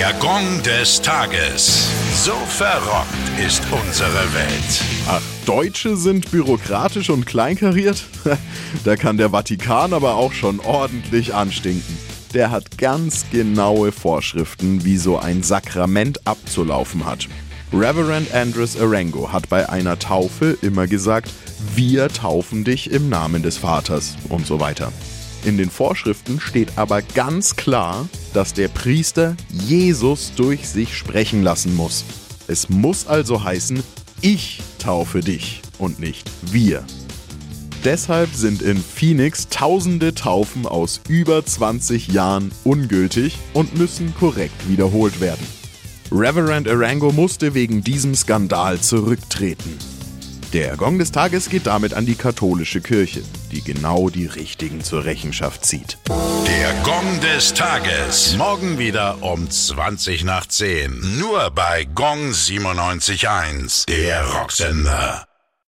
Der Gong des Tages. So verrockt ist unsere Welt. Ach, Deutsche sind bürokratisch und kleinkariert? da kann der Vatikan aber auch schon ordentlich anstinken. Der hat ganz genaue Vorschriften, wie so ein Sakrament abzulaufen hat. Reverend Andres Arango hat bei einer Taufe immer gesagt, wir taufen dich im Namen des Vaters und so weiter. In den Vorschriften steht aber ganz klar, dass der Priester Jesus durch sich sprechen lassen muss. Es muss also heißen, ich taufe dich und nicht wir. Deshalb sind in Phoenix tausende Taufen aus über 20 Jahren ungültig und müssen korrekt wiederholt werden. Reverend Arango musste wegen diesem Skandal zurücktreten. Der Gong des Tages geht damit an die katholische Kirche, die genau die Richtigen zur Rechenschaft zieht. Der Gong des Tages. Morgen wieder um 20 nach 10. Nur bei Gong 97.1. Der Rocksender.